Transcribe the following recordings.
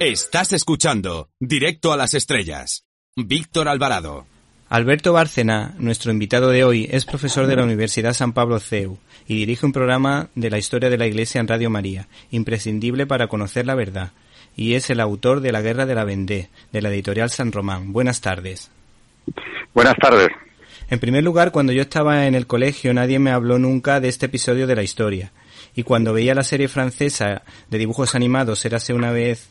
Estás escuchando Directo a las Estrellas. Víctor Alvarado. Alberto Bárcena, nuestro invitado de hoy, es profesor de la Universidad San Pablo CEU y dirige un programa de la historia de la Iglesia en Radio María, imprescindible para conocer la verdad, y es el autor de La Guerra de la Vendée, de la editorial San Román. Buenas tardes. Buenas tardes. En primer lugar, cuando yo estaba en el colegio nadie me habló nunca de este episodio de la historia, y cuando veía la serie francesa de dibujos animados Érase una vez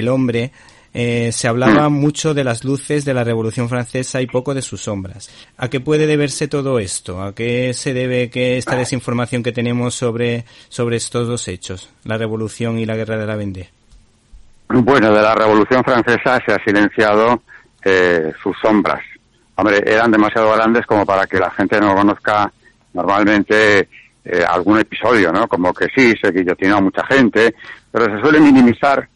el hombre, eh, se hablaba mucho de las luces de la Revolución Francesa y poco de sus sombras. ¿A qué puede deberse todo esto? ¿A qué se debe que esta desinformación que tenemos sobre, sobre estos dos hechos, la Revolución y la Guerra de la Vendée? Bueno, de la Revolución Francesa se ha silenciado eh, sus sombras. Hombre, eran demasiado grandes como para que la gente no conozca normalmente eh, algún episodio, ¿no? Como que sí, se guillotinó a mucha gente, pero se suele minimizar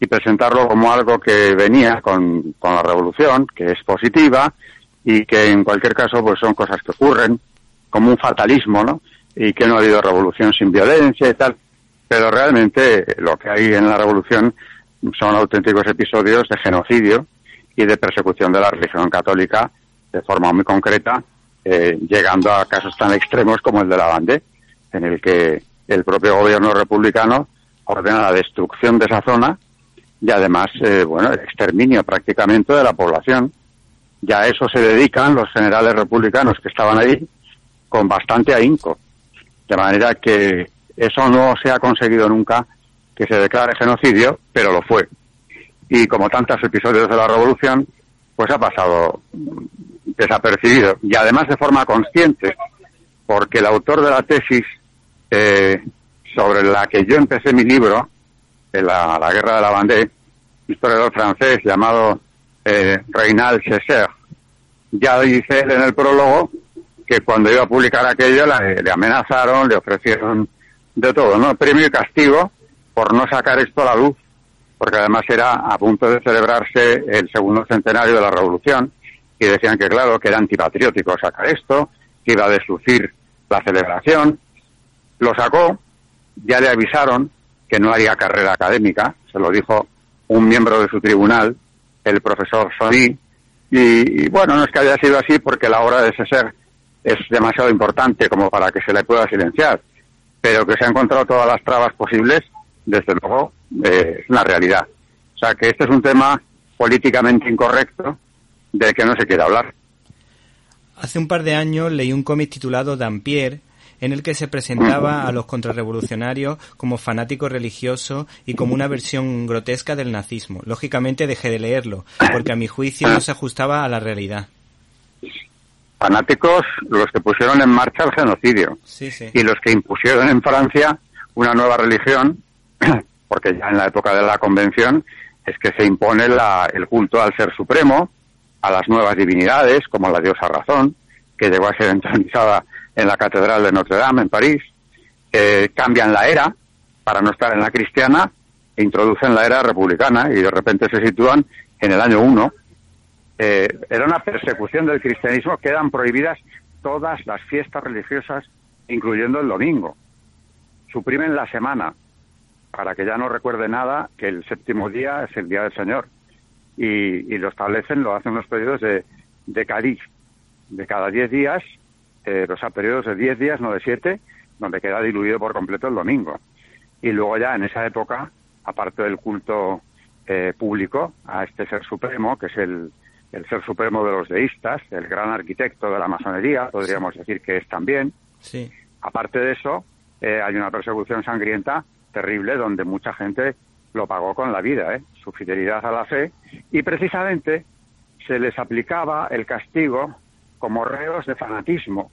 y presentarlo como algo que venía con, la revolución, que es positiva y que en cualquier caso pues son cosas que ocurren, como un fatalismo, ¿no? Y que no ha habido revolución sin violencia y tal. Pero realmente lo que hay en la revolución son auténticos episodios de genocidio y de persecución de la religión católica de forma muy concreta, eh, llegando a casos tan extremos como el de la Bandé, en el que el propio gobierno republicano ordena la destrucción de esa zona y además, eh, bueno, el exterminio prácticamente de la población. Ya a eso se dedican los generales republicanos que estaban ahí con bastante ahínco. De manera que eso no se ha conseguido nunca que se declare genocidio, pero lo fue. Y como tantos episodios de la revolución, pues ha pasado desapercibido. Y además de forma consciente, porque el autor de la tesis eh, sobre la que yo empecé mi libro, la, la guerra de la Vendée, historiador francés llamado eh, Reynald Chesser, ya dice él en el prólogo que cuando iba a publicar aquello le, amenazaron, le ofrecieron de todo, ¿no? Premio y castigo por no sacar esto a la luz, porque además era a punto de celebrarse el segundo centenario de la Revolución y decían que claro, que era antipatriótico sacar esto, que iba a deslucir la celebración. Lo sacó, ya le avisaron que no haría carrera académica, se lo dijo un miembro de su tribunal, el profesor Sony, y, bueno, no es que haya sido así porque la obra de César es demasiado importante como para que se le pueda silenciar, pero que se han encontrado todas las trabas posibles, desde luego, eh, es una realidad. O sea que este es un tema políticamente incorrecto del que no se quiere hablar. Hace un par de años leí un cómic titulado Dampier, en el que se presentaba a los contrarrevolucionarios como fanáticos religiosos y como una versión grotesca del nazismo. Lógicamente dejé de leerlo, porque a mi juicio no se ajustaba a la realidad. Fanáticos los que pusieron en marcha el genocidio y los que impusieron en Francia una nueva religión, porque ya en la época de la convención es que se impone el culto al ser supremo, a las nuevas divinidades, como la diosa razón, que llegó a ser entronizada en la Catedral de Notre Dame, en París, cambian la era para no estar en la cristiana e introducen la era republicana y de repente se sitúan en el año 1. Eh, era una persecución del cristianismo, quedan prohibidas todas las fiestas religiosas, incluyendo el domingo. Suprimen la semana para que ya no recuerde nada que el séptimo día es el día del Señor. Y, lo establecen, lo hacen los periodos de, de. De cada diez días eh, o sea, periodos de 10 días, no de 7, donde queda diluido por completo el domingo. Y luego ya en esa época, aparte del culto eh, público a este ser supremo, que es el, el ser supremo de los deístas, el gran arquitecto de la masonería, podríamos decir que es también. Sí. Aparte de eso, eh, hay una persecución sangrienta terrible donde mucha gente lo pagó con la vida, ¿eh? su fidelidad a la fe, y precisamente se les aplicaba el castigo como reos de fanatismo.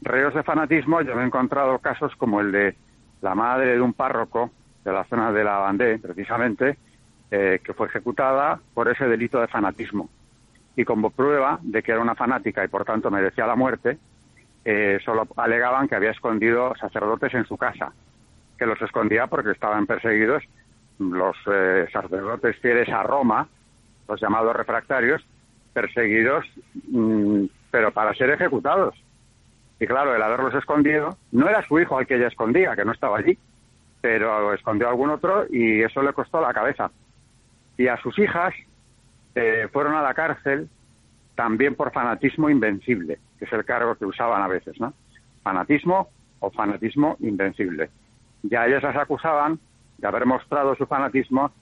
Reos de fanatismo, yo me he encontrado casos como el de la madre de un párroco de la zona de la Bandé, precisamente, eh, que fue ejecutada por ese delito de fanatismo. Y como prueba de que era una fanática y por tanto merecía la muerte, eh, solo alegaban que había escondido sacerdotes en su casa, que los escondía porque estaban perseguidos los eh, sacerdotes fieles a Roma, los llamados refractarios, perseguidos, mm, pero para ser ejecutados. Y claro, el haberlos escondido, no era su hijo al que ella escondía, que no estaba allí, pero escondió a algún otro y eso le costó la cabeza. Y a sus hijas eh, fueron a la cárcel también por fanatismo invencible, que es el cargo que usaban a veces, ¿no? Fanatismo o fanatismo invencible. Ya ellas las acusaban de haber mostrado su fanatismo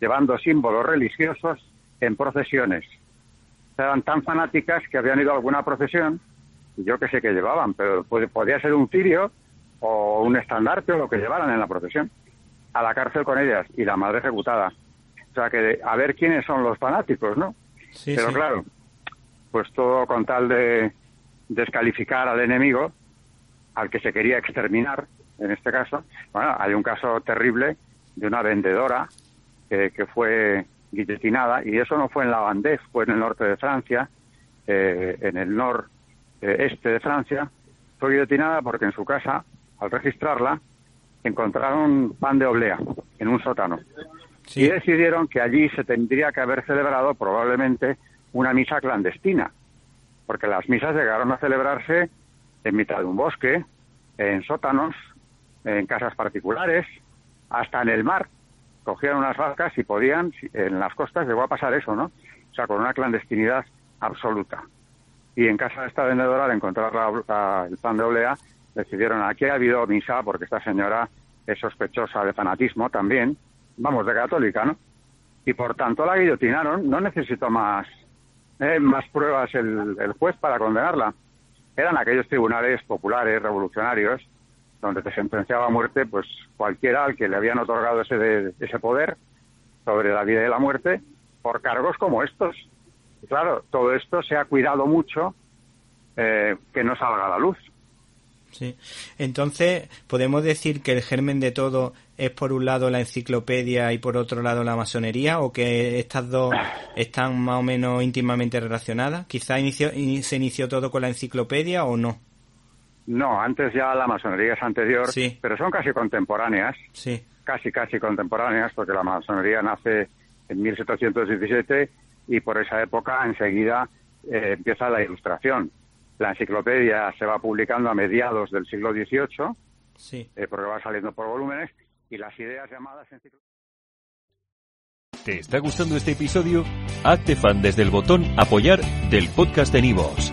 llevando símbolos religiosos en procesiones. Eran tan fanáticas que habían ido a alguna procesión, y yo que sé que llevaban, pero podía ser un cirio o un estandarte o lo que llevaran en la procesión, a la cárcel con ellas y la madre ejecutada. O sea que a ver quiénes son los fanáticos, ¿no? pero claro, pues todo con tal de descalificar al enemigo, al que se quería exterminar, en este caso. Bueno, hay un caso terrible de una vendedora que, fue guillotinada, y eso no fue en la Vendée, fue en el norte de Francia, eh, en el noreste de Francia, fue guillotinada porque en su casa, al registrarla, encontraron pan de oblea en un sótano. Y decidieron que allí se tendría que haber celebrado probablemente una misa clandestina, porque las misas llegaron a celebrarse en mitad de un bosque, en sótanos, en casas particulares, hasta en el mar. Cogían unas barcas y podían, en las costas llegó a pasar eso, ¿no? O sea, con una clandestinidad absoluta. Y en casa de esta vendedora, al encontrar el pan de olea, decidieron, aquí ha habido misa porque esta señora es sospechosa de fanatismo también, vamos, de católica, ¿no? Y por tanto la guillotinaron, no necesitó más, eh, más pruebas el, el juez para condenarla. Eran aquellos tribunales populares, revolucionarios, donde te sentenciaba a muerte pues cualquiera al que le habían otorgado ese, ese poder sobre la vida y la muerte por cargos como estos. Y claro, todo esto se ha cuidado mucho eh, que no salga a la luz. Sí. Entonces, ¿podemos decir que el germen de todo es por un lado la enciclopedia y por otro lado la masonería o que estas dos están más o menos íntimamente relacionadas? ¿Quizá se inició todo con la enciclopedia o no? No, antes ya la masonería es anterior, pero son casi contemporáneas. Sí. Casi, casi contemporáneas, porque la masonería nace en 1717 y por esa época enseguida eh, empieza la ilustración. La enciclopedia se va publicando a mediados del siglo XVIII, sí. Eh, porque va saliendo por volúmenes, y las ideas llamadas enciclopedias. ¿Te está gustando este episodio? Hazte fan desde el botón apoyar del podcast de Nivos.